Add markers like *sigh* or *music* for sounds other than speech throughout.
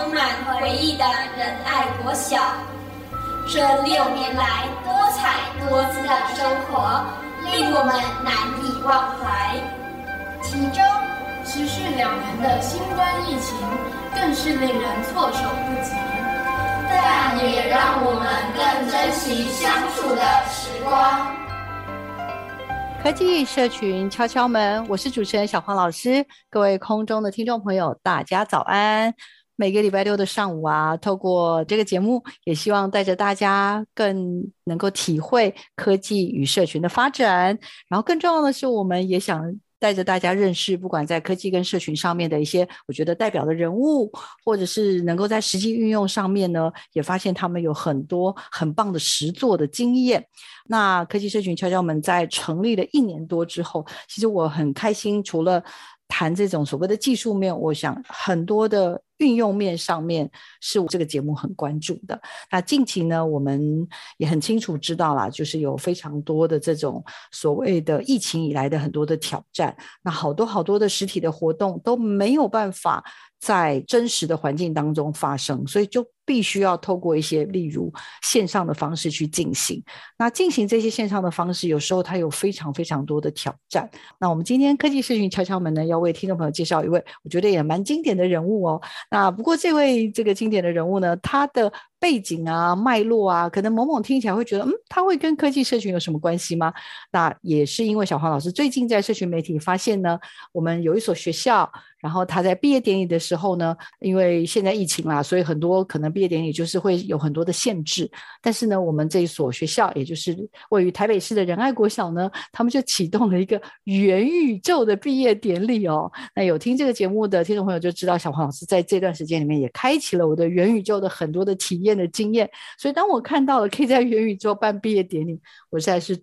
充满回忆的仁爱国小。这六年来多彩多姿的生活，令我们难以忘怀。其中，持续两年的新冠疫情更是令人措手不及，但也让我们更珍惜相处的时光。科技社群敲敲门，我是主持人小黄老师，各位空中的听众朋友，大家早安。每个礼拜六的上午啊，透过这个节目，也希望带着大家更能够体会科技与社群的发展，然后更重要的是，我们也想。带着大家认识，不管在科技跟社群上面的一些，我觉得代表的人物，或者是能够在实际运用上面呢，也发现他们有很多很棒的实作的经验。那科技社群敲敲门在成立了一年多之后，其实我很开心，除了谈这种所谓的技术面，我想很多的。运用面上面是我这个节目很关注的。那近期呢，我们也很清楚知道啦，就是有非常多的这种所谓的疫情以来的很多的挑战，那好多好多的实体的活动都没有办法在真实的环境当中发生，所以就必须要透过一些例如线上的方式去进行。那进行这些线上的方式，有时候它有非常非常多的挑战。那我们今天科技社群敲敲门呢，要为听众朋友介绍一位我觉得也蛮经典的人物哦。那不过这位这个经典的人物呢，他的。背景啊，脉络啊，可能某某听起来会觉得，嗯，他会跟科技社群有什么关系吗？那也是因为小黄老师最近在社群媒体发现呢，我们有一所学校，然后他在毕业典礼的时候呢，因为现在疫情啦，所以很多可能毕业典礼就是会有很多的限制。但是呢，我们这一所学校，也就是位于台北市的仁爱国小呢，他们就启动了一个元宇宙的毕业典礼哦。那有听这个节目的听众朋友就知道，小黄老师在这段时间里面也开启了我的元宇宙的很多的体验。的经验，所以当我看到了可以在元宇宙办毕业典礼，我实在是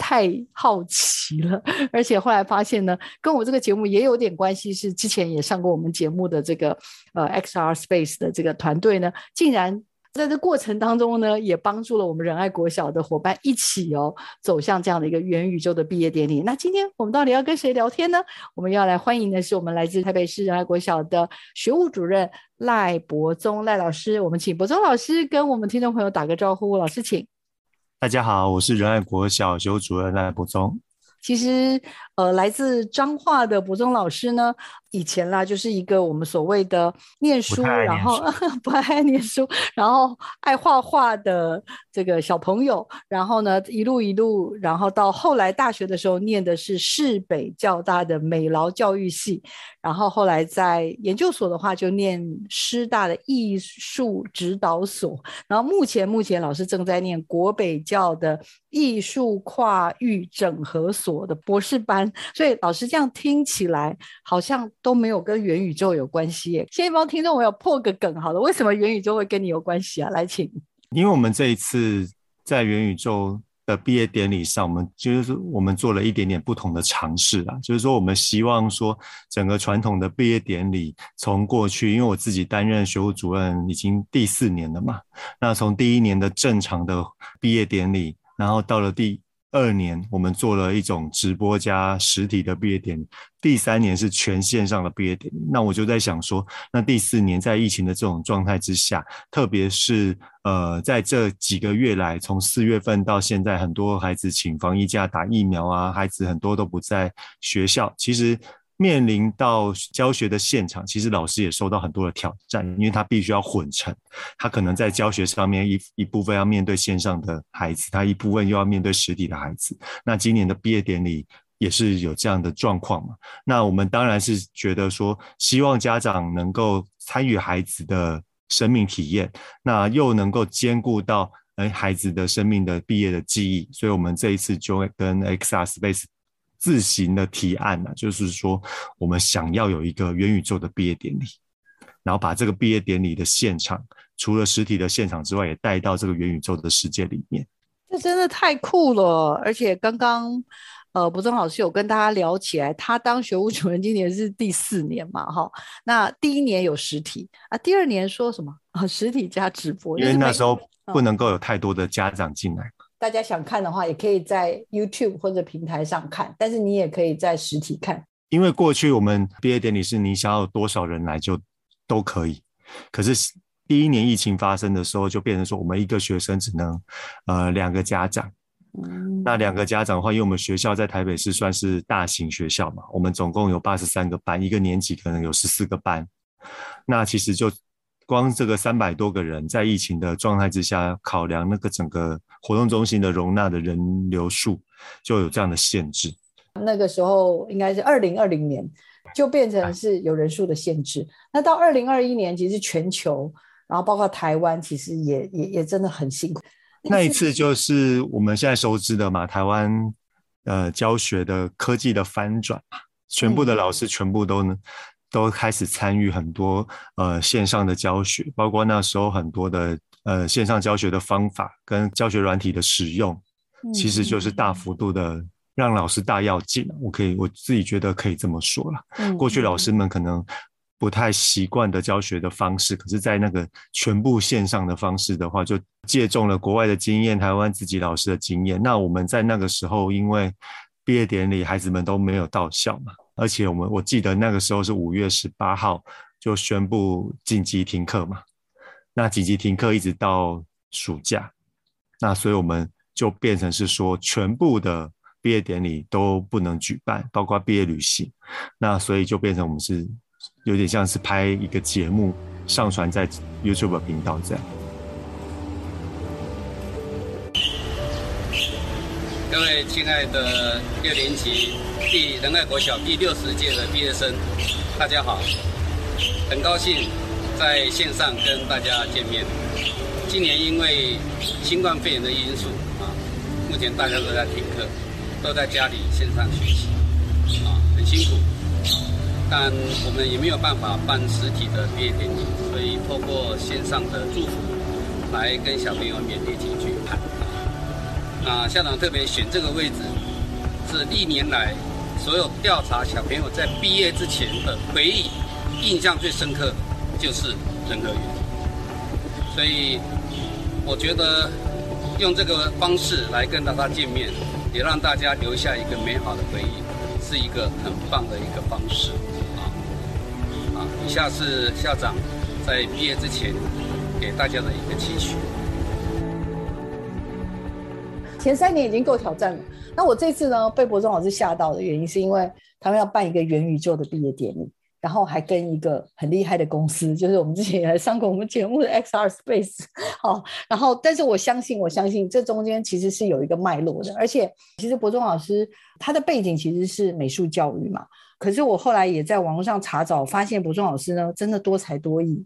太好奇了。*laughs* 而且后来发现呢，跟我这个节目也有点关系，是之前也上过我们节目的这个呃 XR Space 的这个团队呢，竟然。在这过程当中呢，也帮助了我们仁爱国小的伙伴一起哦，走向这样的一个元宇宙的毕业典礼。那今天我们到底要跟谁聊天呢？我们要来欢迎的是我们来自台北市仁爱国小的学务主任赖柏宗赖老师。我们请柏宗老师跟我们听众朋友打个招呼。老师，请。大家好，我是仁爱国小修主任赖柏宗。其实，呃，来自彰化的博中老师呢，以前啦，就是一个我们所谓的念书，然后 *laughs* 不爱念书，然后爱画画的这个小朋友，然后呢，一路一路，然后到后来大学的时候，念的是市北教大的美劳教育系，然后后来在研究所的话，就念师大的艺术指导所，然后目前目前老师正在念国北教的艺术跨域整合所。我的博士班，所以老师这样听起来好像都没有跟元宇宙有关系耶。先帮听众我要破个梗好了，为什么元宇宙会跟你有关系啊？来，请。因为我们这一次在元宇宙的毕业典礼上，我们就是我们做了一点点不同的尝试啊。就是说，我们希望说，整个传统的毕业典礼从过去，因为我自己担任学务主任已经第四年了嘛，那从第一年的正常的毕业典礼，然后到了第二年，我们做了一种直播加实体的毕业典礼。第三年是全线上的毕业典礼。那我就在想说，那第四年在疫情的这种状态之下，特别是呃，在这几个月来，从四月份到现在，很多孩子请防疫假打疫苗啊，孩子很多都不在学校。其实。面临到教学的现场，其实老师也受到很多的挑战，因为他必须要混成，他可能在教学上面一一部分要面对线上的孩子，他一部分又要面对实体的孩子。那今年的毕业典礼也是有这样的状况嘛？那我们当然是觉得说，希望家长能够参与孩子的生命体验，那又能够兼顾到哎孩子的生命的毕业的记忆，所以我们这一次就会跟 XR Space。自行的提案呢、啊，就是说我们想要有一个元宇宙的毕业典礼，然后把这个毕业典礼的现场，除了实体的现场之外，也带到这个元宇宙的世界里面。这真的太酷了！而且刚刚呃，柏忠老师有跟大家聊起来，他当学务主任今年是第四年嘛，哈，那第一年有实体啊，第二年说什么啊？*laughs* 实体加直播，因为那时候不能够有太多的家长进来。大家想看的话，也可以在 YouTube 或者平台上看，但是你也可以在实体看。因为过去我们毕业典礼是你想要多少人来就都可以，可是第一年疫情发生的时候，就变成说我们一个学生只能呃两个家长。嗯，那两个家长的话，因为我们学校在台北市算是大型学校嘛，我们总共有八十三个班，一个年级可能有十四个班，那其实就。光这个三百多个人在疫情的状态之下，考量那个整个活动中心的容纳的人流数，就有这样的限制。那个时候应该是二零二零年，就变成是有人数的限制。那到二零二一年，其实全球，然后包括台湾，其实也也也真的很辛苦。那一次就是我们现在熟知的嘛，台湾呃教学的科技的翻转，全部的老师全部都能。都开始参与很多呃线上的教学，包括那时候很多的呃线上教学的方法跟教学软体的使用，其实就是大幅度的让老师大要进。我可以我自己觉得可以这么说了。过去老师们可能不太习惯的教学的方式，可是在那个全部线上的方式的话，就借重了国外的经验，台湾自己老师的经验。那我们在那个时候，因为毕业典礼孩子们都没有到校嘛。而且我们我记得那个时候是五月十八号就宣布紧急停课嘛，那紧急停课一直到暑假，那所以我们就变成是说全部的毕业典礼都不能举办，包括毕业旅行，那所以就变成我们是有点像是拍一个节目上传在 YouTube 频道这样。各位亲爱的六年级第仁爱国小第六十届的毕业生，大家好！很高兴在线上跟大家见面。今年因为新冠肺炎的因素啊，目前大家都在停课，都在家里线上学习，啊，很辛苦。但我们也没有办法办实体的毕业典礼，所以透过线上的祝福来跟小朋友勉励几句。啊，校长特别选这个位置，是历年来所有调查小朋友在毕业之前的回忆，印象最深刻就是仁和园。所以我觉得用这个方式来跟大家见面，也让大家留下一个美好的回忆，是一个很棒的一个方式。啊啊，以下是校长在毕业之前给大家的一个期许。前三年已经够挑战了，那我这次呢，被博中老师吓到的原因，是因为他们要办一个元宇宙的毕业典礼，然后还跟一个很厉害的公司，就是我们之前也来上过我们节目的 XR Space，*laughs* 好，然后但是我相信，我相信这中间其实是有一个脉络的，而且其实博中老师他的背景其实是美术教育嘛，可是我后来也在网络上查找，发现博中老师呢真的多才多艺，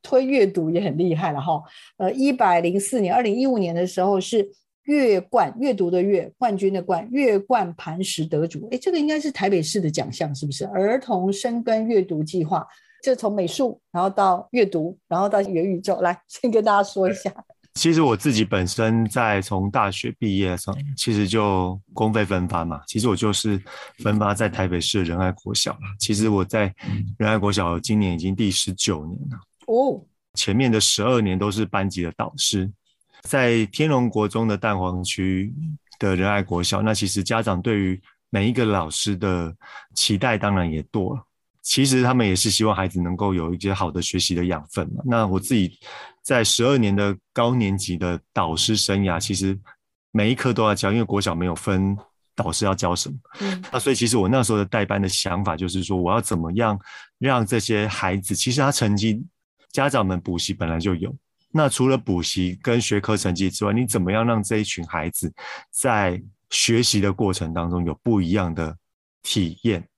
推阅读也很厉害了哈，呃，一百零四年，二零一五年的时候是。月冠阅读的月冠军的冠月冠磐石得主，哎，这个应该是台北市的奖项，是不是？儿童深耕阅读计划，这从美术，然后到阅读，然后到元宇宙，来先跟大家说一下。其实我自己本身在从大学毕业的时候，其实就公费分发嘛。其实我就是分发在台北市仁爱国小。其实我在仁爱国小今年已经第十九年了。哦，前面的十二年都是班级的导师，在天龙国中的蛋黄区的仁爱国小。那其实家长对于每一个老师的期待当然也多了。其实他们也是希望孩子能够有一些好的学习的养分嘛。那我自己在十二年的高年级的导师生涯，其实每一科都要教，因为国小没有分导师要教什么。嗯。那所以其实我那时候的代班的想法就是说，我要怎么样让这些孩子，其实他成绩，家长们补习本来就有。那除了补习跟学科成绩之外，你怎么样让这一群孩子在学习的过程当中有不一样的体验？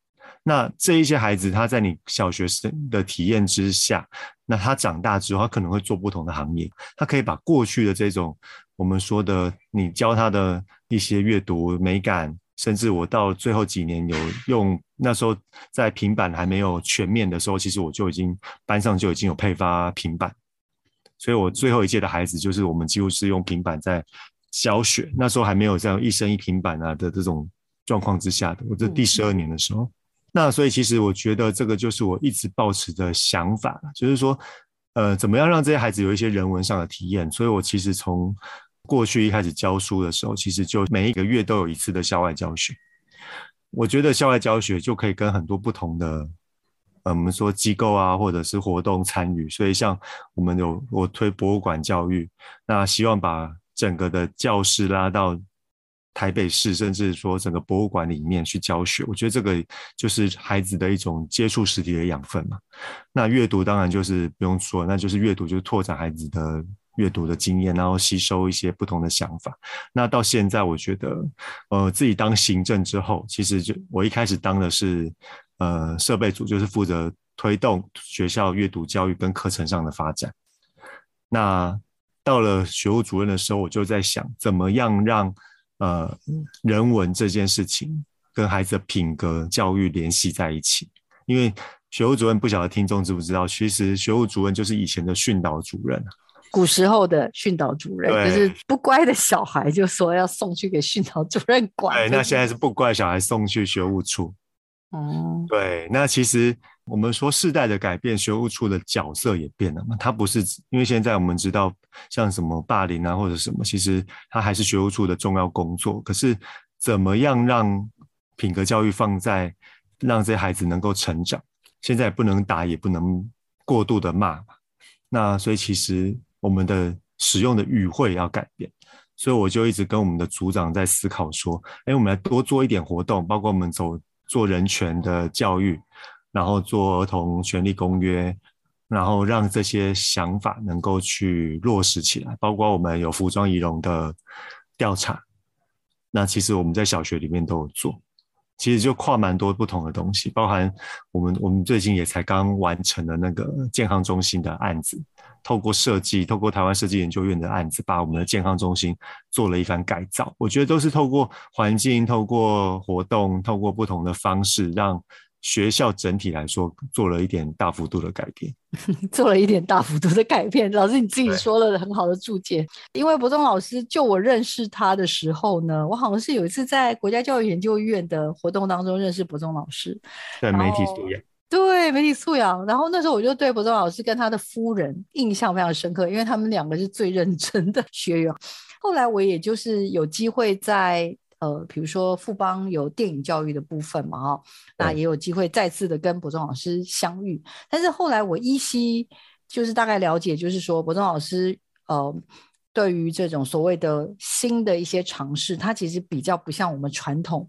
那这一些孩子，他在你小学生的体验之下，那他长大之后，他可能会做不同的行业。他可以把过去的这种我们说的，你教他的一些阅读美感，甚至我到最后几年有用，那时候在平板还没有全面的时候，其实我就已经班上就已经有配发平板，所以我最后一届的孩子，就是我们几乎是用平板在教学。那时候还没有这样一生一平板啊的这种状况之下的，我这第十二年的时候。那所以其实我觉得这个就是我一直抱持的想法，就是说，呃，怎么样让这些孩子有一些人文上的体验。所以我其实从过去一开始教书的时候，其实就每一个月都有一次的校外教学。我觉得校外教学就可以跟很多不同的，呃，我们说机构啊，或者是活动参与。所以像我们有我推博物馆教育，那希望把整个的教室拉到。台北市，甚至说整个博物馆里面去教学，我觉得这个就是孩子的一种接触实体的养分嘛。那阅读当然就是不用说，那就是阅读就是拓展孩子的阅读的经验，然后吸收一些不同的想法。那到现在，我觉得，呃，自己当行政之后，其实就我一开始当的是呃设备组，就是负责推动学校阅读教育跟课程上的发展。那到了学务主任的时候，我就在想，怎么样让呃，人文这件事情跟孩子的品格教育联系在一起，因为学务主任不晓得听众知不知道，其实学务主任就是以前的训导主任，古时候的训导主任，就是不乖的小孩就说要送去给训导主任管。对，那现在是不乖小孩送去学务处。哦，对，那其实。我们说世代的改变，学务处的角色也变了嘛。他不是因为现在我们知道像什么霸凌啊或者什么，其实他还是学务处的重要工作。可是怎么样让品格教育放在让这些孩子能够成长？现在不能打，也不能过度的骂嘛。那所以其实我们的使用的语汇要改变。所以我就一直跟我们的组长在思考说，哎，我们来多做一点活动，包括我们走做人权的教育。然后做儿童权利公约，然后让这些想法能够去落实起来，包括我们有服装仪容的调查，那其实我们在小学里面都有做，其实就跨蛮多不同的东西，包含我们我们最近也才刚完成了那个健康中心的案子，透过设计，透过台湾设计研究院的案子，把我们的健康中心做了一番改造，我觉得都是透过环境、透过活动、透过不同的方式让。学校整体来说做了一点大幅度的改变，*laughs* 做了一点大幅度的改变。老师你自己说了很好的注解，因为柏忠老师，就我认识他的时候呢，我好像是有一次在国家教育研究院的活动当中认识柏忠老师，在。媒体素养，对媒体素养。然后那时候我就对博仲老师跟他的夫人印象非常深刻，因为他们两个是最认真的学员。后来我也就是有机会在。呃，比如说富邦有电影教育的部分嘛，哈，那也有机会再次的跟博仲老师相遇。但是后来我依稀就是大概了解，就是说博仲老师呃，对于这种所谓的新的一些尝试，他其实比较不像我们传统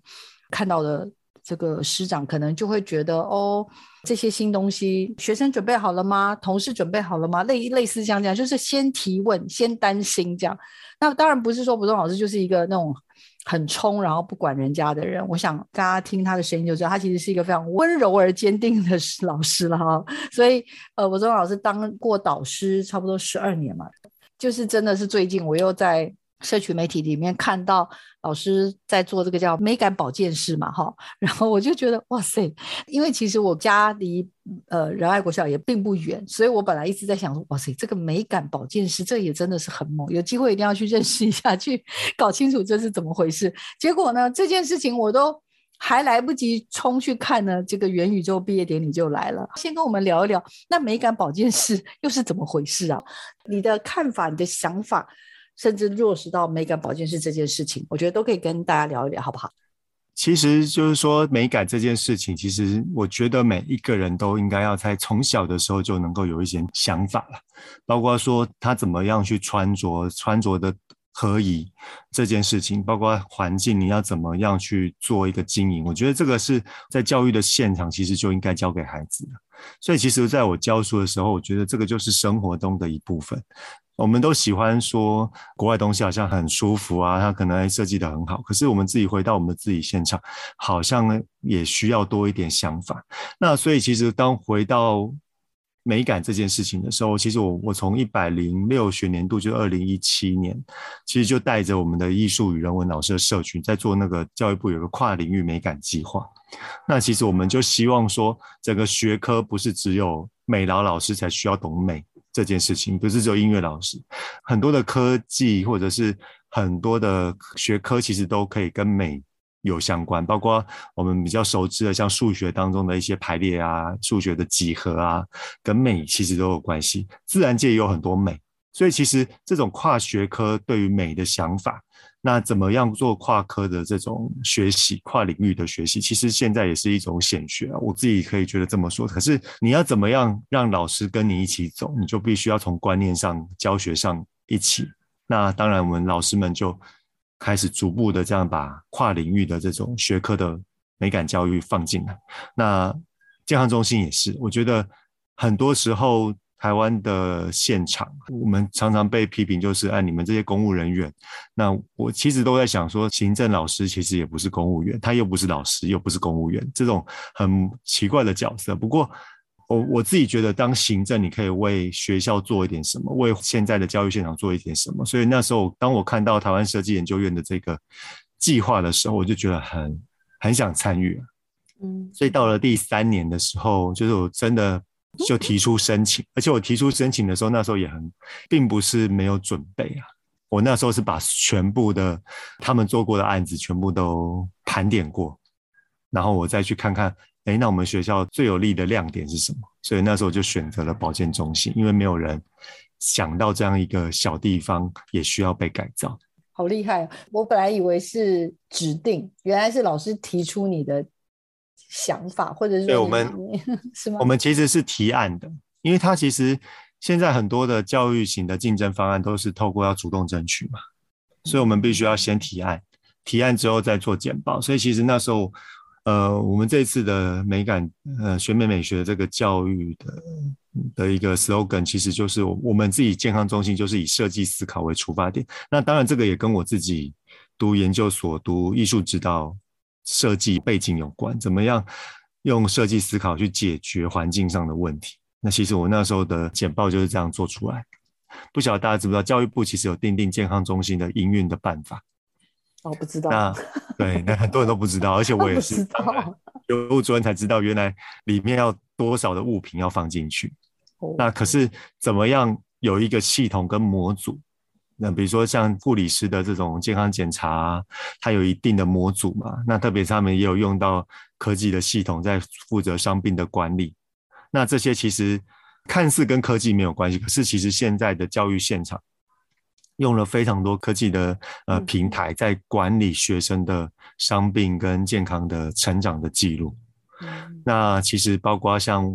看到的这个师长，可能就会觉得哦，这些新东西学生准备好了吗？同事准备好了吗？类类似这样讲，就是先提问，先担心这样。那当然不是说柏忠老师就是一个那种。很冲，然后不管人家的人。我想大家听他的声音就知道，他其实是一个非常温柔而坚定的老师了哈。所以，呃，柏忠老师当过导师差不多十二年嘛，就是真的是最近我又在社群媒体里面看到老师在做这个叫美感保健室嘛，哈，然后我就觉得哇塞，因为其实我家离呃仁爱国小也并不远，所以我本来一直在想说，哇塞，这个美感保健室这也真的是很猛，有机会一定要去认识一下，去搞清楚这是怎么回事。结果呢，这件事情我都还来不及冲去看呢，这个元宇宙毕业典礼就来了。先跟我们聊一聊，那美感保健室又是怎么回事啊？你的看法，你的想法。甚至落实到美感保健室这件事情，我觉得都可以跟大家聊一聊，好不好？其实就是说美感这件事情，其实我觉得每一个人都应该要在从小的时候就能够有一些想法了，包括说他怎么样去穿着，穿着的合宜这件事情，包括环境你要怎么样去做一个经营，我觉得这个是在教育的现场其实就应该教给孩子的。所以其实在我教书的时候，我觉得这个就是生活中的一部分。我们都喜欢说国外东西好像很舒服啊，它可能设计得很好。可是我们自己回到我们自己现场，好像也需要多一点想法。那所以其实当回到美感这件事情的时候，其实我我从一百零六学年度就二零一七年，其实就带着我们的艺术与人文老师的社群，在做那个教育部有个跨领域美感计划。那其实我们就希望说，整个学科不是只有美劳老师才需要懂美。这件事情不是只有音乐老师，很多的科技或者是很多的学科，其实都可以跟美有相关。包括我们比较熟知的，像数学当中的一些排列啊，数学的几何啊，跟美其实都有关系。自然界也有很多美，所以其实这种跨学科对于美的想法。那怎么样做跨科的这种学习，跨领域的学习，其实现在也是一种显学啊。我自己可以觉得这么说。可是你要怎么样让老师跟你一起走，你就必须要从观念上、教学上一起。那当然，我们老师们就开始逐步的这样把跨领域的这种学科的美感教育放进来。那健康中心也是，我觉得很多时候。台湾的现场，我们常常被批评，就是哎，你们这些公务人员。那我其实都在想说，行政老师其实也不是公务员，他又不是老师，又不是公务员，这种很奇怪的角色。不过，我我自己觉得，当行政，你可以为学校做一点什么，为现在的教育现场做一点什么。所以那时候，当我看到台湾设计研究院的这个计划的时候，我就觉得很很想参与。嗯，所以到了第三年的时候，就是我真的。就提出申请，而且我提出申请的时候，那时候也很，并不是没有准备啊。我那时候是把全部的他们做过的案子全部都盘点过，然后我再去看看，哎，那我们学校最有利的亮点是什么？所以那时候就选择了保健中心，因为没有人想到这样一个小地方也需要被改造。好厉害啊！我本来以为是指定，原来是老师提出你的。想法，或者是对我们 *laughs* 是吗？我们其实是提案的，因为他其实现在很多的教育型的竞争方案都是透过要主动争取嘛，所以我们必须要先提案，提案之后再做简报。所以其实那时候，呃，我们这次的美感呃选美美学这个教育的的一个 slogan，其实就是我们自己健康中心就是以设计思考为出发点。那当然，这个也跟我自己读研究所读艺术指导。设计背景有关，怎么样用设计思考去解决环境上的问题？那其实我那时候的简报就是这样做出来。不晓得大家知不知道，教育部其实有订定健康中心的营运的办法。哦，不知道。那 *laughs* 对，那很多人都不知道，而且我也是有物主任才知道，原来里面要多少的物品要放进去。哦。那可是怎么样有一个系统跟模组？那比如说像护理师的这种健康检查，它有一定的模组嘛。那特别是他们也有用到科技的系统在负责伤病的管理。那这些其实看似跟科技没有关系，可是其实现在的教育现场用了非常多科技的呃平台在管理学生的伤病跟健康的成长的记录。那其实包括像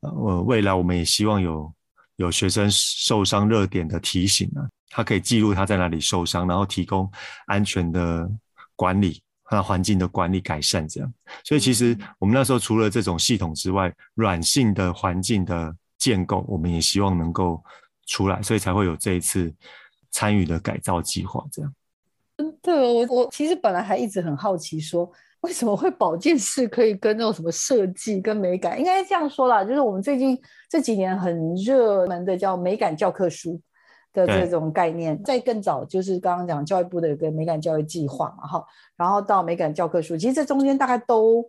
呃未来我们也希望有有学生受伤热点的提醒啊。他可以记录他在哪里受伤，然后提供安全的管理和环境的管理改善，这样。所以其实我们那时候除了这种系统之外，软性的环境的建构，我们也希望能够出来，所以才会有这一次参与的改造计划，这样。对，我我其实本来还一直很好奇说，说为什么会保健室可以跟那种什么设计跟美感，应该这样说啦，就是我们最近这几年很热门的叫美感教科书。的这种概念。在更早就是刚刚讲教育部的有个美感教育计划嘛，哈，然后到美感教科书，其实这中间大概都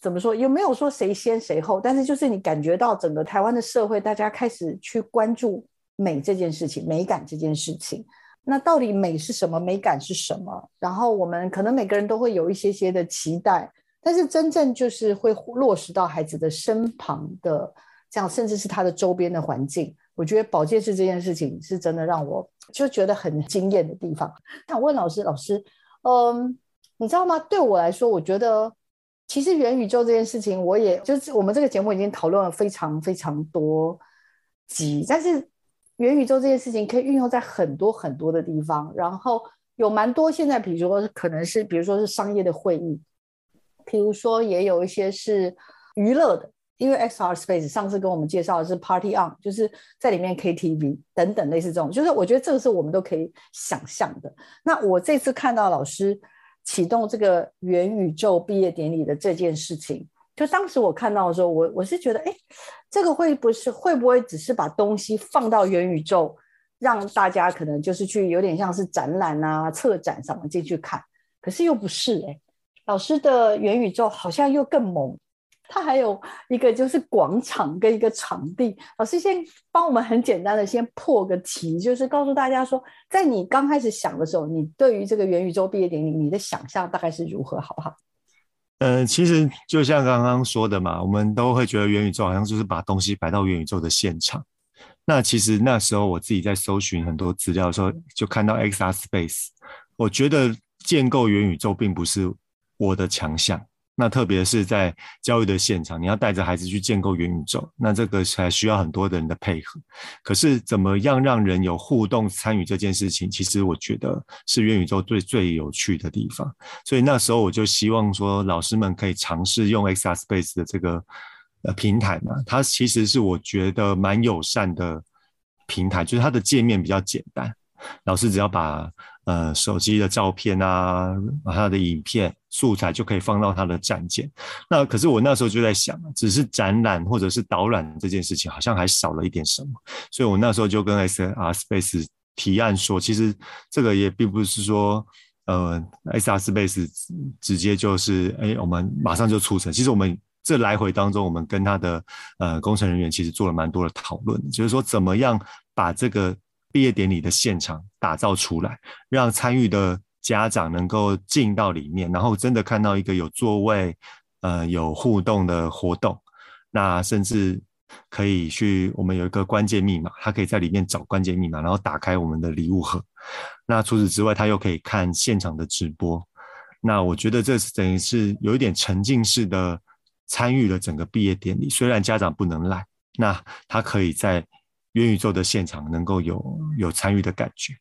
怎么说？有没有说谁先谁后？但是就是你感觉到整个台湾的社会，大家开始去关注美这件事情，美感这件事情。那到底美是什么？美感是什么？然后我们可能每个人都会有一些些的期待，但是真正就是会落实到孩子的身旁的这样，甚至是他的周边的环境。我觉得保健室这件事情是真的让我就觉得很惊艳的地方。想问老师，老师，嗯，你知道吗？对我来说，我觉得其实元宇宙这件事情，我也就是我们这个节目已经讨论了非常非常多集，但是。元宇宙这件事情可以运用在很多很多的地方，然后有蛮多现在，比如说可能是，比如说是商业的会议，比如说也有一些是娱乐的，因为 XR Space 上次跟我们介绍的是 Party On，就是在里面 KTV 等等类似这种，就是我觉得这个是我们都可以想象的。那我这次看到老师启动这个元宇宙毕业典礼的这件事情。就当时我看到的时候，我我是觉得，哎，这个会不是会不会只是把东西放到元宇宙，让大家可能就是去有点像是展览啊、策展什么进去看，可是又不是哎，老师的元宇宙好像又更猛，它还有一个就是广场跟一个场地。老师先帮我们很简单的先破个题，就是告诉大家说，在你刚开始想的时候，你对于这个元宇宙毕业典礼，你的想象大概是如何，好不好？呃，其实就像刚刚说的嘛，我们都会觉得元宇宙好像就是把东西摆到元宇宙的现场。那其实那时候我自己在搜寻很多资料的时候，就看到 XR Space，我觉得建构元宇宙并不是我的强项。那特别是在教育的现场，你要带着孩子去建构元宇宙，那这个才需要很多的人的配合。可是怎么样让人有互动参与这件事情，其实我觉得是元宇宙最最有趣的地方。所以那时候我就希望说，老师们可以尝试用 XR Space 的这个呃平台嘛，它其实是我觉得蛮友善的平台，就是它的界面比较简单，老师只要把。呃，手机的照片啊，他的影片素材就可以放到他的展件。那可是我那时候就在想，只是展览或者是导览这件事情，好像还少了一点什么。所以我那时候就跟 S R Space 提案说，其实这个也并不是说，呃，S R Space 直接就是，哎，我们马上就促成。其实我们这来回当中，我们跟他的呃工程人员其实做了蛮多的讨论，就是说怎么样把这个。毕业典礼的现场打造出来，让参与的家长能够进到里面，然后真的看到一个有座位、呃有互动的活动。那甚至可以去，我们有一个关键密码，他可以在里面找关键密码，然后打开我们的礼物盒。那除此之外，他又可以看现场的直播。那我觉得这是等于是有一点沉浸式的参与了整个毕业典礼，虽然家长不能来，那他可以在。元宇宙的现场能够有有参与的感觉，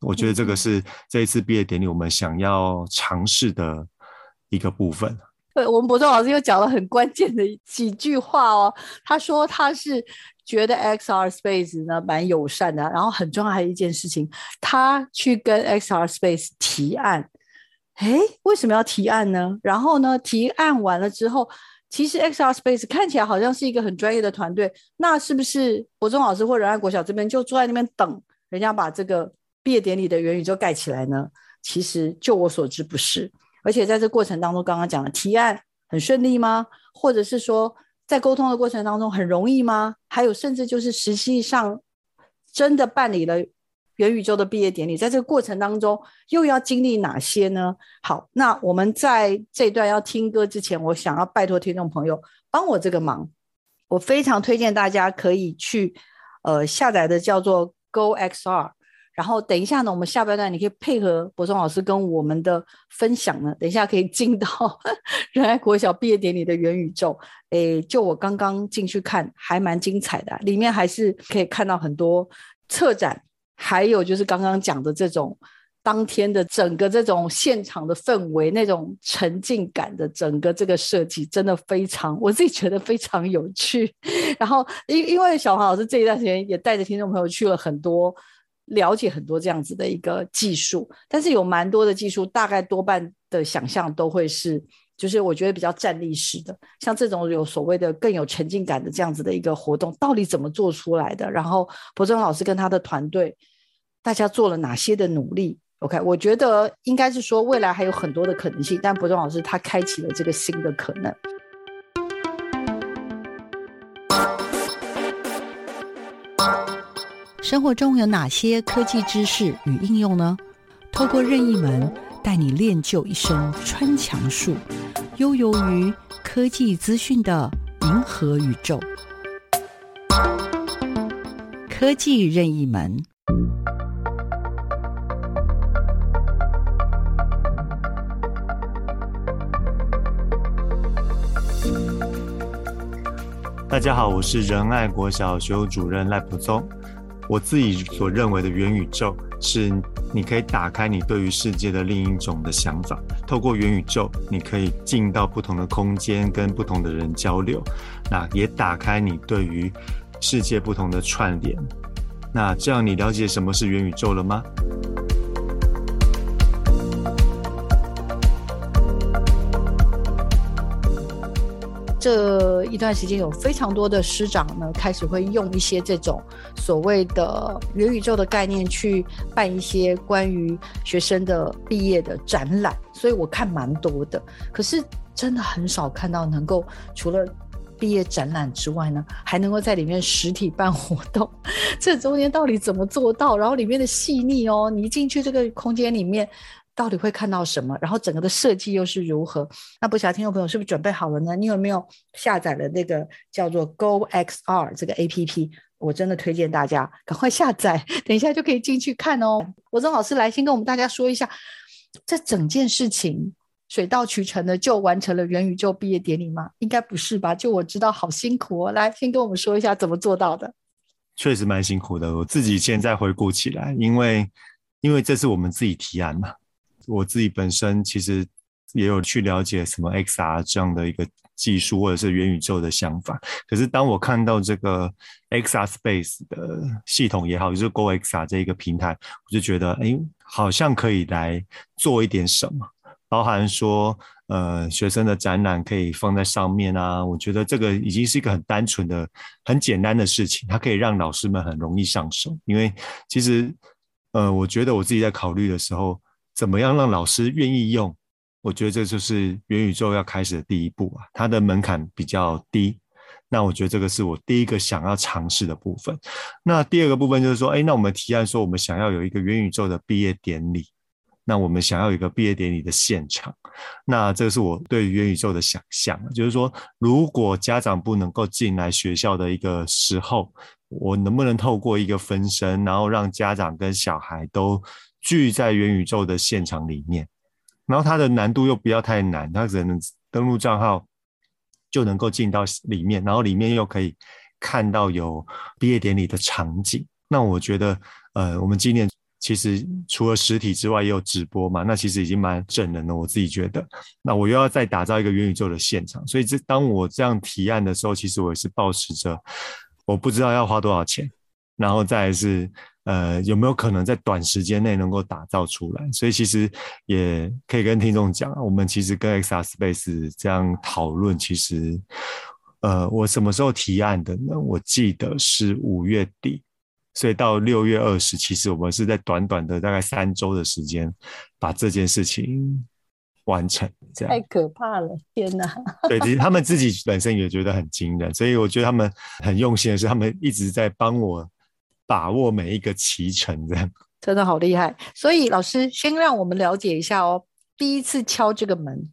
我觉得这个是这一次毕业典礼我们想要尝试的一个部分。对，我们博中老师又讲了很关键的几句话哦。他说他是觉得 XR Space 呢蛮友善的，然后很重要还有一件事情，他去跟 XR Space 提案。诶，为什么要提案呢？然后呢，提案完了之后。其实 XR Space 看起来好像是一个很专业的团队，那是不是柏中老师或仁爱国小这边就坐在那边等人家把这个毕业典礼的元宇宙盖起来呢？其实就我所知不是，而且在这过程当中，刚刚讲的提案很顺利吗？或者是说在沟通的过程当中很容易吗？还有甚至就是实际上真的办理了。元宇宙的毕业典礼，在这个过程当中又要经历哪些呢？好，那我们在这段要听歌之前，我想要拜托听众朋友帮我这个忙。我非常推荐大家可以去呃下载的叫做 Go XR，然后等一下呢，我们下半段你可以配合柏松老师跟我们的分享呢，等一下可以进到 *laughs* 仁爱国小毕业典礼的元宇宙。诶，就我刚刚进去看，还蛮精彩的，里面还是可以看到很多策展。还有就是刚刚讲的这种当天的整个这种现场的氛围，那种沉浸感的整个这个设计，真的非常，*laughs* 我自己觉得非常有趣。*laughs* 然后因因为小黄老师这一段时间也带着听众朋友去了很多，了解很多这样子的一个技术，但是有蛮多的技术，大概多半的想象都会是。就是我觉得比较站立式的，像这种有所谓的更有沉浸感的这样子的一个活动，到底怎么做出来的？然后柏中老师跟他的团队大家做了哪些的努力？OK，我觉得应该是说未来还有很多的可能性，但柏中老师他开启了这个新的可能。生活中有哪些科技知识与应用呢？透过任意门带你练就一身穿墙术，悠游于科技资讯的银河宇宙。科技任意门。大家好，我是仁爱国小学主任赖普宗。我自己所认为的元宇宙，是你可以打开你对于世界的另一种的想法。透过元宇宙，你可以进到不同的空间，跟不同的人交流。那也打开你对于世界不同的串联。那这样，你了解什么是元宇宙了吗？这一段时间有非常多的师长呢，开始会用一些这种所谓的元宇宙的概念去办一些关于学生的毕业的展览，所以我看蛮多的。可是真的很少看到能够除了毕业展览之外呢，还能够在里面实体办活动。*laughs* 这中间到底怎么做到？然后里面的细腻哦，你一进去这个空间里面。到底会看到什么？然后整个的设计又是如何？那不晓得听众朋友是不是准备好了呢？你有没有下载了那个叫做 Go XR 这个 APP？我真的推荐大家赶快下载，*laughs* 等一下就可以进去看哦。柏中老师来先跟我们大家说一下，这整件事情水到渠成的就完成了元宇宙毕业典礼吗？应该不是吧？就我知道好辛苦哦。来，先跟我们说一下怎么做到的。确实蛮辛苦的，我自己现在回顾起来，因为因为这是我们自己提案嘛。我自己本身其实也有去了解什么 XR 这样的一个技术，或者是元宇宙的想法。可是当我看到这个 XR Space 的系统也好，就是 Go XR 这一个平台，我就觉得，哎，好像可以来做一点什么，包含说，呃，学生的展览可以放在上面啊。我觉得这个已经是一个很单纯的、很简单的事情，它可以让老师们很容易上手。因为其实，呃，我觉得我自己在考虑的时候。怎么样让老师愿意用？我觉得这就是元宇宙要开始的第一步啊，它的门槛比较低。那我觉得这个是我第一个想要尝试的部分。那第二个部分就是说，哎，那我们提案说我们想要有一个元宇宙的毕业典礼，那我们想要有一个毕业典礼的现场。那这是我对元宇宙的想象，就是说，如果家长不能够进来学校的一个时候，我能不能透过一个分身，然后让家长跟小孩都聚在元宇宙的现场里面，然后它的难度又不要太难，它只能登录账号就能够进到里面，然后里面又可以看到有毕业典礼的场景。那我觉得，呃，我们今年其实除了实体之外，也有直播嘛，那其实已经蛮整人了。我自己觉得，那我又要再打造一个元宇宙的现场，所以这当我这样提案的时候，其实我也是抱持着我不知道要花多少钱，然后再来是。呃，有没有可能在短时间内能够打造出来？所以其实也可以跟听众讲，我们其实跟 XR Space 这样讨论，其实，呃，我什么时候提案的呢？我记得是五月底，所以到六月二十，其实我们是在短短的大概三周的时间把这件事情完成。这样太可怕了，天哪！*laughs* 对，其实他们自己 *laughs* 本身也觉得很惊人，所以我觉得他们很用心的是，他们一直在帮我。把握每一个骑程，这样真的好厉害。所以老师先让我们了解一下哦，第一次敲这个门，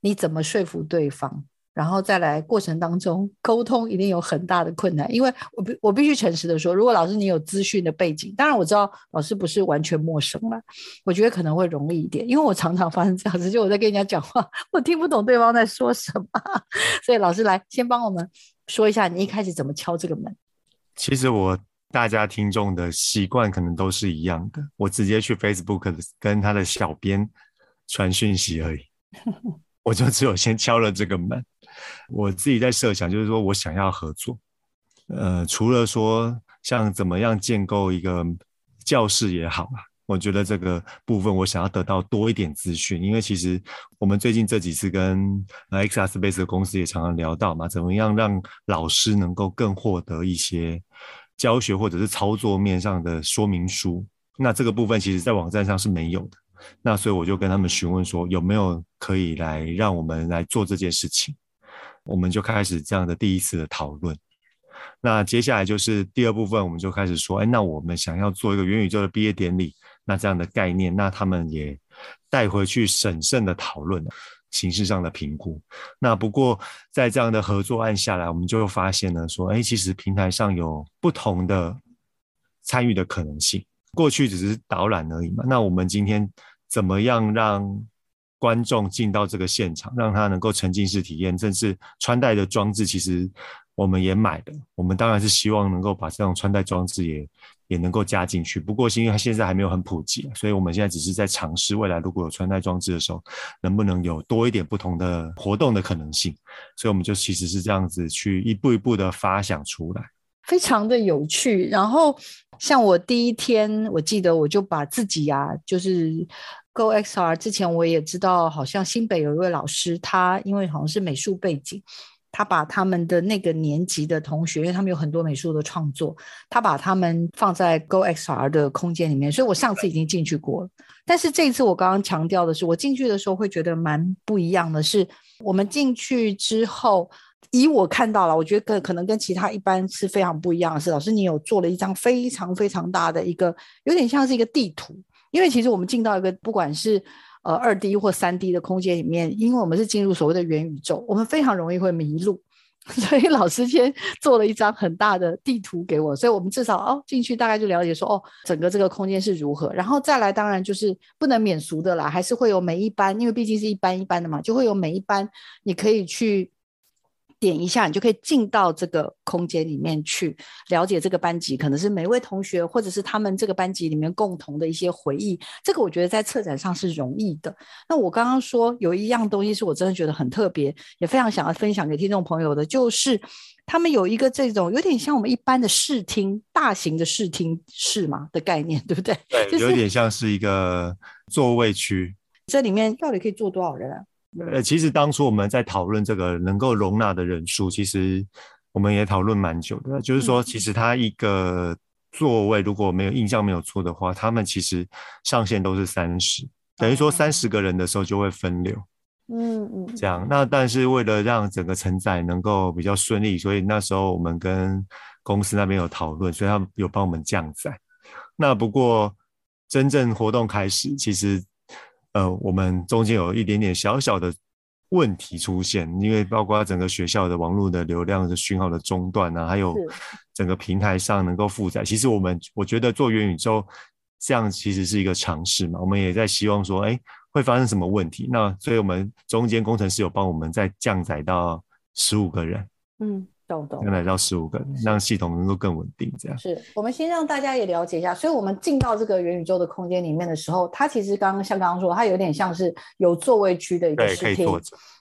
你怎么说服对方？然后再来过程当中沟通一定有很大的困难，因为我必我必须诚实的说，如果老师你有资讯的背景，当然我知道老师不是完全陌生了，我觉得可能会容易一点，因为我常常发生这样子，就我在跟人家讲话，*laughs* 我听不懂对方在说什么，*laughs* 所以老师来先帮我们说一下，你一开始怎么敲这个门？其实我。大家听众的习惯可能都是一样的，我直接去 Facebook 跟他的小编传讯息而已，*laughs* 我就只有先敲了这个门。我自己在设想，就是说我想要合作，呃，除了说像怎么样建构一个教室也好啊，我觉得这个部分我想要得到多一点资讯，因为其实我们最近这几次跟 XR Space 的公司也常常聊到嘛，怎么样让老师能够更获得一些。教学或者是操作面上的说明书，那这个部分其实在网站上是没有的。那所以我就跟他们询问说，有没有可以来让我们来做这件事情？我们就开始这样的第一次的讨论。那接下来就是第二部分，我们就开始说，哎，那我们想要做一个元宇宙的毕业典礼，那这样的概念，那他们也带回去审慎的讨论，形式上的评估。那不过在这样的合作案下来，我们就发现呢说，哎，其实平台上有不同的参与的可能性。过去只是导览而已嘛，那我们今天怎么样让观众进到这个现场，让他能够沉浸式体验，甚至穿戴的装置，其实。我们也买的，我们当然是希望能够把这种穿戴装置也也能够加进去。不过是，因为它现在还没有很普及，所以我们现在只是在尝试，未来如果有穿戴装置的时候，能不能有多一点不同的活动的可能性。所以，我们就其实是这样子去一步一步的发想出来，非常的有趣。然后，像我第一天，我记得我就把自己啊，就是 Go XR 之前，我也知道，好像新北有一位老师，他因为好像是美术背景。他把他们的那个年级的同学，因为他们有很多美术的创作，他把他们放在 Go XR 的空间里面。所以我上次已经进去过了，但是这一次我刚刚强调的是，我进去的时候会觉得蛮不一样的是，我们进去之后，以我看到了，我觉得可能跟其他一般是非常不一样的是，老师你有做了一张非常非常大的一个，有点像是一个地图，因为其实我们进到一个不管是。呃，二 D 或三 D 的空间里面，因为我们是进入所谓的元宇宙，我们非常容易会迷路，*laughs* 所以老师先做了一张很大的地图给我，所以我们至少哦进去大概就了解说哦，整个这个空间是如何，然后再来当然就是不能免俗的啦，还是会有每一班，因为毕竟是一班一班的嘛，就会有每一班你可以去。点一下，你就可以进到这个空间里面去了解这个班级，可能是每位同学或者是他们这个班级里面共同的一些回忆。这个我觉得在策展上是容易的。那我刚刚说有一样东西是我真的觉得很特别，也非常想要分享给听众朋友的，就是他们有一个这种有点像我们一般的视听，大型的视听室嘛的概念，对不对？*laughs* 对，有点像是一个座位区。这里面到底可以坐多少人啊？呃，其实当初我们在讨论这个能够容纳的人数，其实我们也讨论蛮久的。就是说，其实它一个座位，如果没有印象没有错的话，他们其实上限都是三十，等于说三十个人的时候就会分流。嗯嗯，这样。那但是为了让整个承载能够比较顺利，所以那时候我们跟公司那边有讨论，所以他们有帮我们降载。那不过真正活动开始，其实。呃，我们中间有一点点小小的问题出现，因为包括整个学校的网络的流量的讯号的中断啊，还有整个平台上能够负载。其实我们我觉得做元宇宙这样其实是一个尝试嘛，我们也在希望说，哎，会发生什么问题？那所以我们中间工程师有帮我们再降载到十五个人。嗯。动动，来到十五个，让系统能够更稳定。这样是我们先让大家也了解一下。所以，我们进到这个元宇宙的空间里面的时候，它其实刚刚像刚刚说，它有点像是有座位区的一个视听。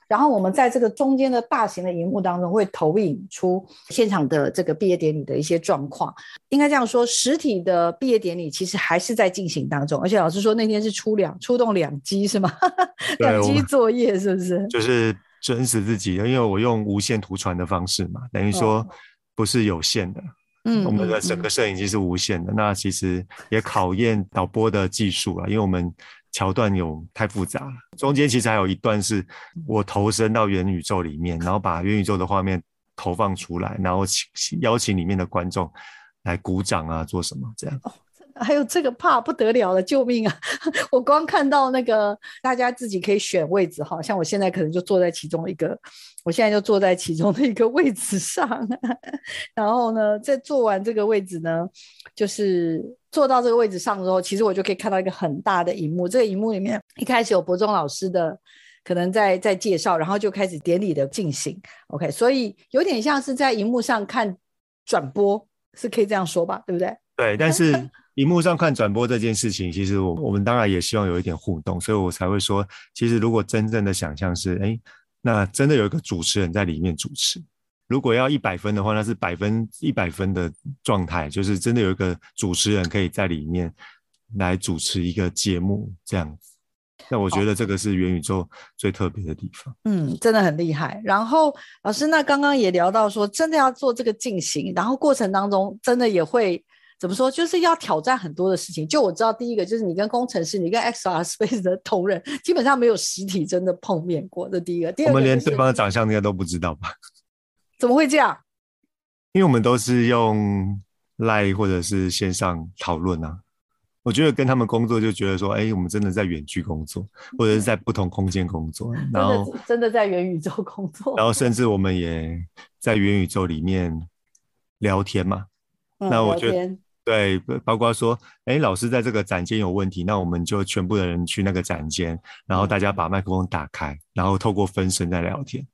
然后，我们在这个中间的大型的荧幕当中，会投影出现场的这个毕业典礼的一些状况。应该这样说，实体的毕业典礼其实还是在进行当中。而且，老师说那天是出两出动两机是吗？*laughs* 两机作业是不是？就是。真实自己的，因为我用无线图传的方式嘛，等于说不是有限的。嗯，我们的整个摄影机是无限的，嗯、那其实也考验导播的技术啊，因为我们桥段有太复杂了。中间其实还有一段是我投身到元宇宙里面，然后把元宇宙的画面投放出来，然后请邀请里面的观众来鼓掌啊，做什么这样。还有这个怕不得了了，救命啊！*laughs* 我光看到那个大家自己可以选位置，好像我现在可能就坐在其中一个，我现在就坐在其中的一个位置上。*laughs* 然后呢，在坐完这个位置呢，就是坐到这个位置上之后，其实我就可以看到一个很大的荧幕。这个荧幕里面一开始有博中老师的可能在在介绍，然后就开始典礼的进行。OK，所以有点像是在荧幕上看转播，是可以这样说吧？对不对？对，但是。荧幕上看转播这件事情，其实我我们当然也希望有一点互动，所以我才会说，其实如果真正的想象是，哎，那真的有一个主持人在里面主持。如果要一百分的话，那是百分一百分的状态，就是真的有一个主持人可以在里面来主持一个节目这样子。那我觉得这个是元宇宙最特别的地方。嗯，真的很厉害。然后老师，那刚刚也聊到说，真的要做这个进行，然后过程当中真的也会。怎么说，就是要挑战很多的事情。就我知道，第一个就是你跟工程师，你跟 XR Space 的同仁，基本上没有实体真的碰面过。这第一个，第二个、就是、我们连对方的长相应该都不知道吧？*laughs* 怎么会这样？因为我们都是用 Line 或者是线上讨论啊。我觉得跟他们工作就觉得说，哎，我们真的在远距工作，或者是在不同空间工作，然后真的，真的在元宇宙工作，然后甚至我们也在元宇宙里面聊天嘛。嗯、那我觉得对，包括说，哎，老师在这个展间有问题，那我们就全部的人去那个展间，然后大家把麦克风打开，然后透过分身在聊天。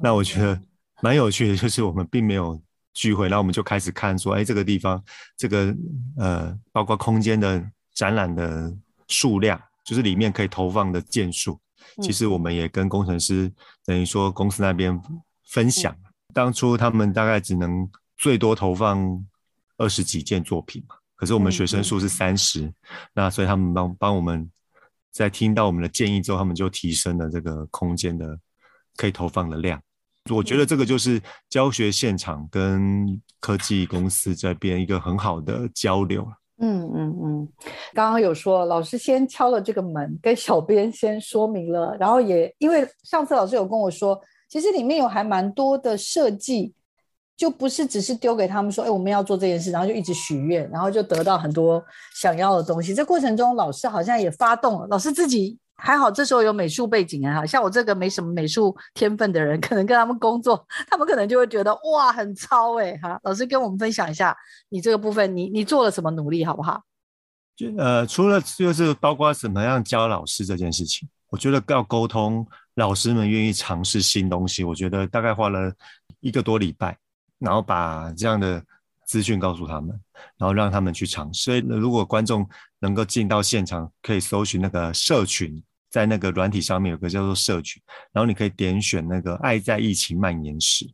那我觉得蛮有趣的，就是我们并没有聚会，那我们就开始看说，哎，这个地方，这个呃，包括空间的。展览的数量，就是里面可以投放的件数。其实我们也跟工程师等于说公司那边分享，当初他们大概只能最多投放二十几件作品嘛，可是我们学生数是三十，那所以他们帮帮我们在听到我们的建议之后，他们就提升了这个空间的可以投放的量。我觉得这个就是教学现场跟科技公司这边一个很好的交流。嗯嗯嗯，刚刚有说老师先敲了这个门，跟小编先说明了，然后也因为上次老师有跟我说，其实里面有还蛮多的设计，就不是只是丢给他们说，哎，我们要做这件事，然后就一直许愿，然后就得到很多想要的东西。这过程中，老师好像也发动了，老师自己。还好，这时候有美术背景啊，哈像我这个没什么美术天分的人，可能跟他们工作，他们可能就会觉得哇，很超哎哈。老师跟我们分享一下，你这个部分，你你做了什么努力，好不好？就呃，除了就是包括怎么样教老师这件事情，我觉得要沟通，老师们愿意尝试新东西，我觉得大概花了一个多礼拜，然后把这样的资讯告诉他们，然后让他们去尝试。所以如果观众能够进到现场，可以搜寻那个社群。在那个软体上面有个叫做社群，然后你可以点选那个“爱在疫情蔓延时”，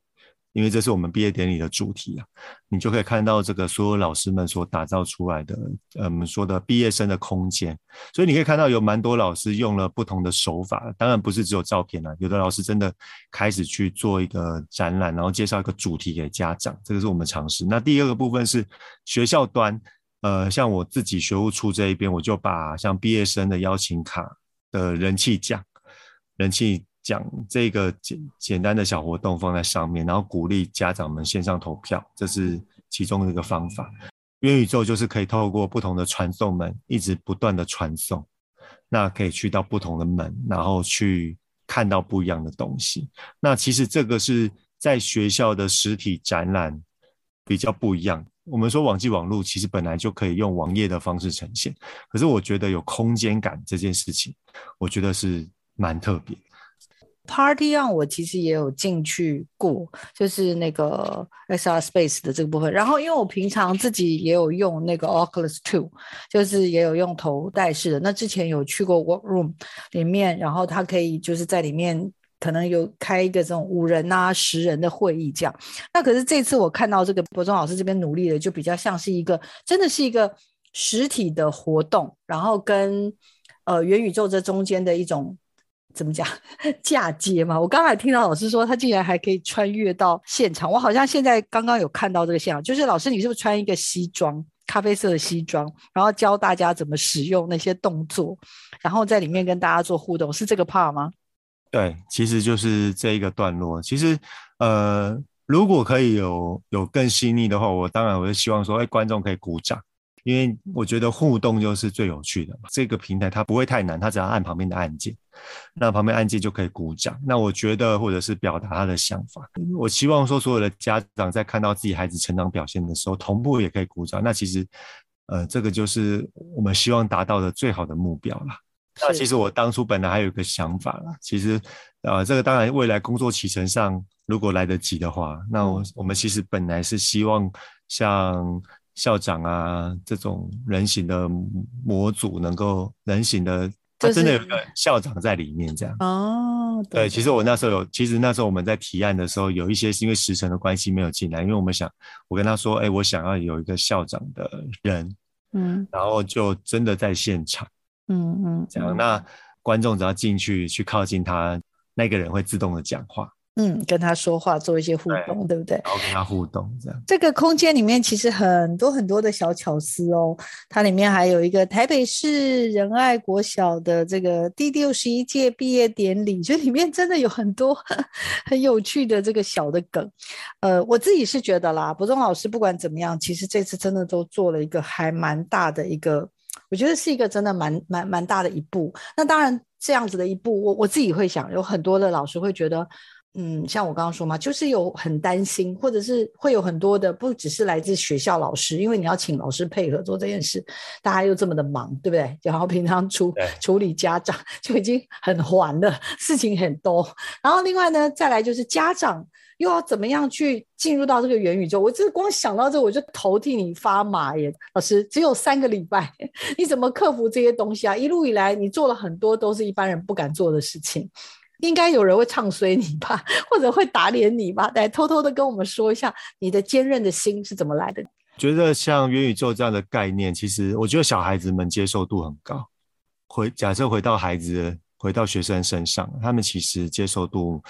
因为这是我们毕业典礼的主题啊，你就可以看到这个所有老师们所打造出来的，呃，我们说的毕业生的空间。所以你可以看到有蛮多老师用了不同的手法，当然不是只有照片啊，有的老师真的开始去做一个展览，然后介绍一个主题给家长，这个是我们尝试。那第二个部分是学校端，呃，像我自己学务处这一边，我就把像毕业生的邀请卡。的人气奖，人气讲这个简简单的小活动放在上面，然后鼓励家长们线上投票，这是其中的一个方法。元宇宙就是可以透过不同的传送门，一直不断的传送，那可以去到不同的门，然后去看到不一样的东西。那其实这个是在学校的实体展览比较不一样。我们说网际网路其实本来就可以用网页的方式呈现，可是我觉得有空间感这件事情，我觉得是蛮特别。Party On 我其实也有进去过，就是那个 XR Space 的这个部分。然后因为我平常自己也有用那个 Oculus Two，就是也有用头戴式的。那之前有去过 Workroom 里面，然后它可以就是在里面。可能有开一个这种五人啊、十人的会议这样，那可是这次我看到这个博中老师这边努力的，就比较像是一个，真的是一个实体的活动，然后跟呃元宇宙这中间的一种怎么讲 *laughs* 嫁接嘛。我刚才听到老师说，他竟然还可以穿越到现场，我好像现在刚刚有看到这个现场，就是老师你是不是穿一个西装，咖啡色的西装，然后教大家怎么使用那些动作，然后在里面跟大家做互动，是这个 part 吗？对，其实就是这一个段落。其实，呃，如果可以有有更细腻的话，我当然我就希望说，哎，观众可以鼓掌，因为我觉得互动就是最有趣的嘛。这个平台它不会太难，它只要按旁边的按键，那旁边按键就可以鼓掌。那我觉得，或者是表达他的想法。我希望说，所有的家长在看到自己孩子成长表现的时候，同步也可以鼓掌。那其实，呃，这个就是我们希望达到的最好的目标了。那其实我当初本来还有一个想法啦，其实，呃，这个当然未来工作启程上如果来得及的话，那我我们其实本来是希望像校长啊这种人形的模组能够人形的，他真的有一个校长在里面这样。哦，对，其实我那时候有，其实那时候我们在提案的时候，有一些是因为时辰的关系没有进来，因为我们想，我跟他说，哎，我想要有一个校长的人，嗯，然后就真的在现场。嗯嗯，这样，那观众只要进去去靠近他，那个人会自动的讲话，嗯，跟他说话，做一些互动，对，对不对？然后跟他互动，这样。这个空间里面其实很多很多的小巧思哦，它里面还有一个台北市仁爱国小的这个第六十一届毕业典礼，就里面真的有很多很有趣的这个小的梗。呃，我自己是觉得啦，柏中老师不管怎么样，其实这次真的都做了一个还蛮大的一个，我觉得是一个真的蛮蛮蛮大的一步。那当然，这样子的一步，我我自己会想，有很多的老师会觉得。嗯，像我刚刚说嘛，就是有很担心，或者是会有很多的，不只是来自学校老师，因为你要请老师配合做这件事，大家又这么的忙，对不对？然后平常处处理家长 *laughs* 就已经很烦了，事情很多。然后另外呢，再来就是家长又要怎么样去进入到这个元宇宙？我这光想到这，我就头替你发麻耶。老师只有三个礼拜，*laughs* 你怎么克服这些东西啊？一路以来你做了很多都是一般人不敢做的事情。应该有人会唱衰你吧，*laughs* 或者会打脸你吧？来偷偷的跟我们说一下，你的坚韧的心是怎么来的？觉得像元宇宙这样的概念，其实我觉得小孩子们接受度很高。回假设回到孩子、回到学生身上，他们其实接受度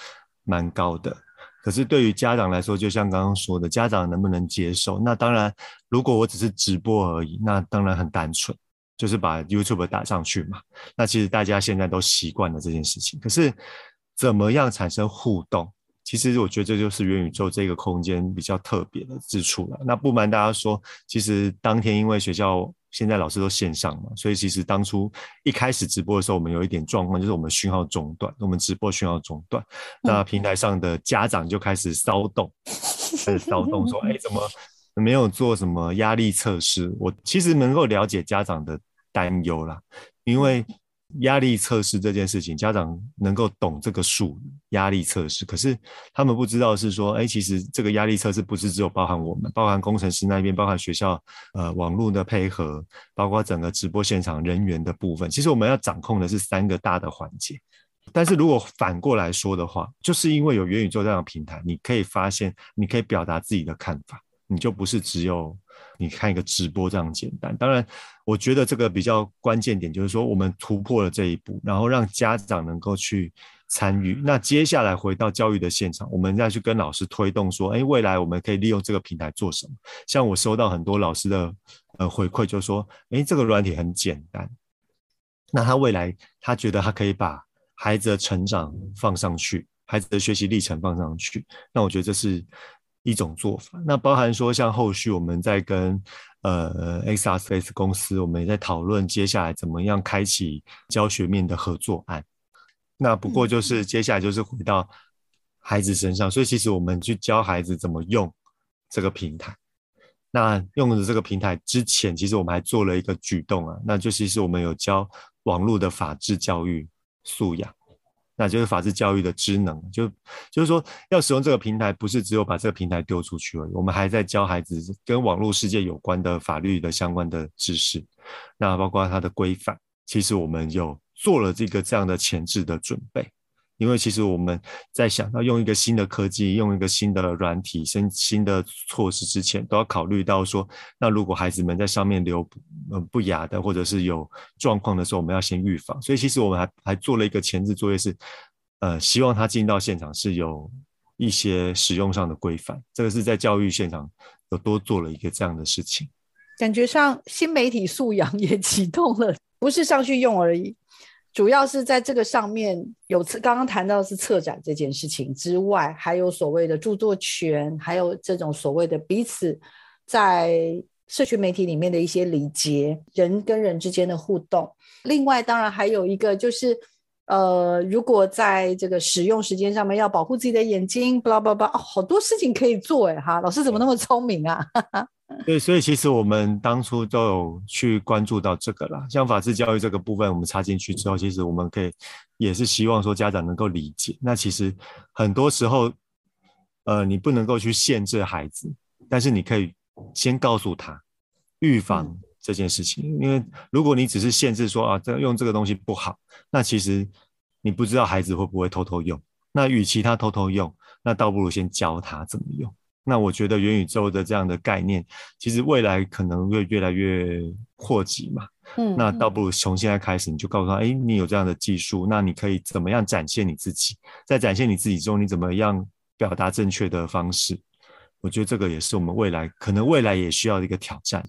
蛮高的。可是对于家长来说，就像刚刚说的，家长能不能接受？那当然，如果我只是直播而已，那当然很单纯。就是把 YouTube 打上去嘛，那其实大家现在都习惯了这件事情。可是怎么样产生互动？其实我觉得这就是元宇宙这个空间比较特别的之处了。那不瞒大家说，其实当天因为学校现在老师都线上嘛，所以其实当初一开始直播的时候，我们有一点状况，就是我们讯号中断，我们直播讯号中断，那平台上的家长就开始骚动，开始骚动说：“ *laughs* 哎，怎么？”没有做什么压力测试，我其实能够了解家长的担忧啦，因为压力测试这件事情，家长能够懂这个数压力测试，可是他们不知道是说，哎，其实这个压力测试不是只有包含我们，包含工程师那边，包含学校呃网络的配合，包括整个直播现场人员的部分，其实我们要掌控的是三个大的环节。但是如果反过来说的话，就是因为有元宇宙这样的平台，你可以发现，你可以表达自己的看法。你就不是只有你看一个直播这样简单。当然，我觉得这个比较关键点就是说，我们突破了这一步，然后让家长能够去参与。那接下来回到教育的现场，我们再去跟老师推动说，哎，未来我们可以利用这个平台做什么？像我收到很多老师的呃回馈，就说，哎，这个软体很简单。那他未来他觉得他可以把孩子的成长放上去，孩子的学习历程放上去。那我觉得这是。一种做法，那包含说像后续我们在跟呃 XR Space 公司，我们也在讨论接下来怎么样开启教学面的合作案。那不过就是接下来就是回到孩子身上，所以其实我们去教孩子怎么用这个平台。那用的这个平台之前，其实我们还做了一个举动啊，那就其实我们有教网络的法治教育素养。那就是法治教育的职能，就就是说，要使用这个平台，不是只有把这个平台丢出去而已。我们还在教孩子跟网络世界有关的法律的相关的知识，那包括它的规范，其实我们有做了这个这样的前置的准备。因为其实我们在想到用一个新的科技、用一个新的软体、新新的措施之前，都要考虑到说，那如果孩子们在上面留呃不雅的，或者是有状况的时候，我们要先预防。所以其实我们还还做了一个前置作业，是呃希望他进到现场是有一些使用上的规范。这个是在教育现场有多做了一个这样的事情。感觉上新媒体素养也启动了，不是上去用而已。主要是在这个上面有策，刚刚谈到是策展这件事情之外，还有所谓的著作权，还有这种所谓的彼此在社群媒体里面的一些礼节，人跟人之间的互动。另外，当然还有一个就是，呃，如果在这个使用时间上面要保护自己的眼睛，巴拉巴拉，哦，好多事情可以做哎哈，老师怎么那么聪明啊？*laughs* 对，所以其实我们当初都有去关注到这个啦。像法治教育这个部分，我们插进去之后，其实我们可以也是希望说家长能够理解。那其实很多时候，呃，你不能够去限制孩子，但是你可以先告诉他预防这件事情。因为如果你只是限制说啊，这用这个东西不好，那其实你不知道孩子会不会偷偷用。那与其他偷偷用，那倒不如先教他怎么用。那我觉得元宇宙的这样的概念，其实未来可能会越来越扩及嘛。嗯，那倒不如从现在开始，你就告诉他，哎，你有这样的技术，那你可以怎么样展现你自己？在展现你自己中，你怎么样表达正确的方式？我觉得这个也是我们未来可能未来也需要的一个挑战。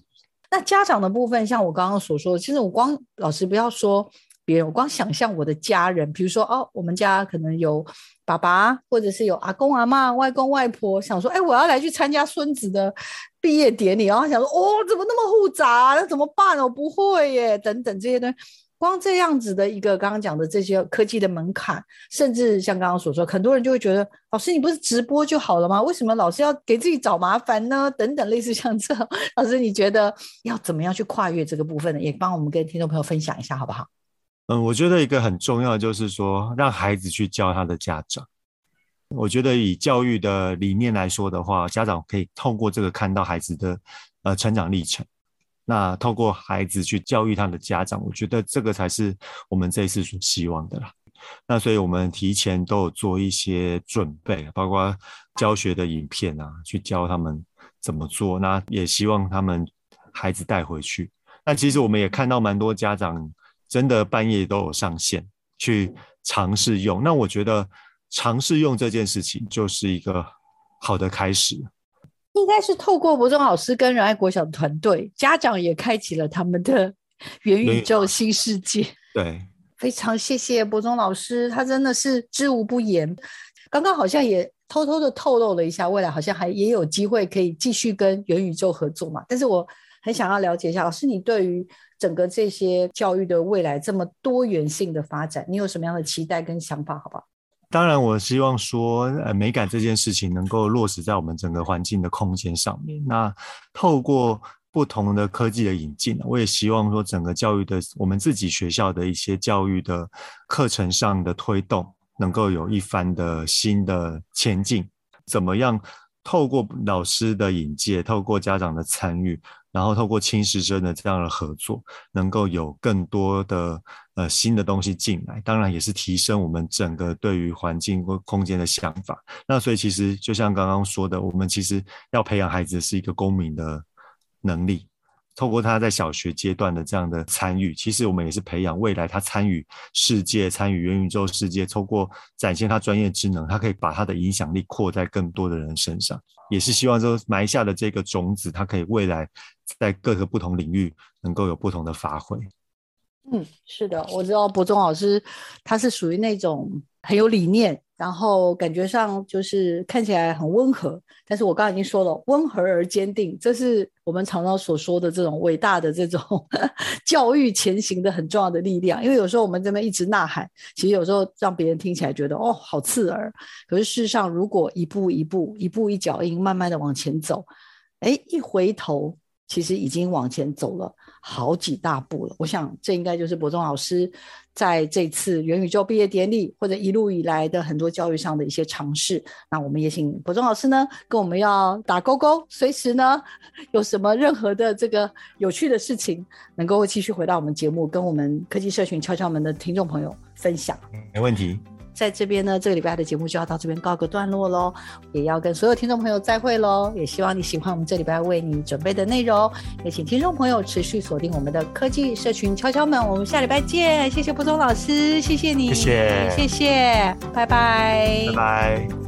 那家长的部分，像我刚刚所说的，其实我光老师不要说别人，我光想象我的家人，比如说哦，我们家可能有爸爸，或者是有阿公阿嬷、外公外婆，想说，哎，我要来去参加孙子的毕业典礼，然后想说，哦，怎么那么复杂？那怎么办？我不会耶，等等这些东西。光这样子的一个刚刚讲的这些科技的门槛，甚至像刚刚所说，很多人就会觉得，老师你不是直播就好了吗？为什么老师要给自己找麻烦呢？等等，类似像这样，老师你觉得要怎么样去跨越这个部分呢？也帮我们跟听众朋友分享一下好不好？嗯，我觉得一个很重要的就是说，让孩子去教他的家长。我觉得以教育的理念来说的话，家长可以透过这个看到孩子的呃成长历程。那透过孩子去教育他的家长，我觉得这个才是我们这一次所希望的啦。那所以我们提前都有做一些准备，包括教学的影片啊，去教他们怎么做。那也希望他们孩子带回去。那其实我们也看到蛮多家长真的半夜都有上线去尝试用。那我觉得尝试用这件事情就是一个好的开始。应该是透过博中老师跟仁爱国小的团队，家长也开启了他们的 *laughs* 元宇宙新世界。对，*laughs* 非常谢谢博中老师，他真的是知无不言。刚刚好像也偷偷的透露了一下，未来好像还也有机会可以继续跟元宇宙合作嘛。但是我很想要了解一下，老师你对于整个这些教育的未来这么多元性的发展，你有什么样的期待跟想法？好不好？当然，我希望说，呃，美感这件事情能够落实在我们整个环境的空间上面。那透过不同的科技的引进，我也希望说，整个教育的我们自己学校的一些教育的课程上的推动，能够有一番的新的前进。怎么样？透过老师的引介，透过家长的参与，然后透过亲师生的这样的合作，能够有更多的呃新的东西进来。当然，也是提升我们整个对于环境或空间的想法。那所以，其实就像刚刚说的，我们其实要培养孩子是一个公民的能力。透过他在小学阶段的这样的参与，其实我们也是培养未来他参与世界、参与元宇宙世界，透过展现他专业智能，他可以把他的影响力扩在更多的人身上。也是希望说埋下的这个种子，他可以未来在各个不同领域能够有不同的发挥。嗯，是的，我知道柏中老师他是属于那种很有理念。然后感觉上就是看起来很温和，但是我刚刚已经说了，温和而坚定，这是我们常常所说的这种伟大的这种 *laughs* 教育前行的很重要的力量。因为有时候我们这边一直呐喊，其实有时候让别人听起来觉得哦好刺耳，可是事实上如果一步一步、一步一脚印，慢慢的往前走，哎，一回头。其实已经往前走了好几大步了。我想，这应该就是柏中老师在这次元宇宙毕业典礼或者一路以来的很多教育上的一些尝试。那我们也请柏中老师呢，跟我们要打勾勾，随时呢有什么任何的这个有趣的事情，能够继续回到我们节目，跟我们科技社群敲敲门的听众朋友分享。没问题。在这边呢，这个礼拜的节目就要到这边告个段落喽，也要跟所有听众朋友再会喽。也希望你喜欢我们这礼拜为你准备的内容，也请听众朋友持续锁定我们的科技社群敲敲门。我们下礼拜见，谢谢布中老师，谢谢你，谢谢，谢谢，拜拜，拜拜。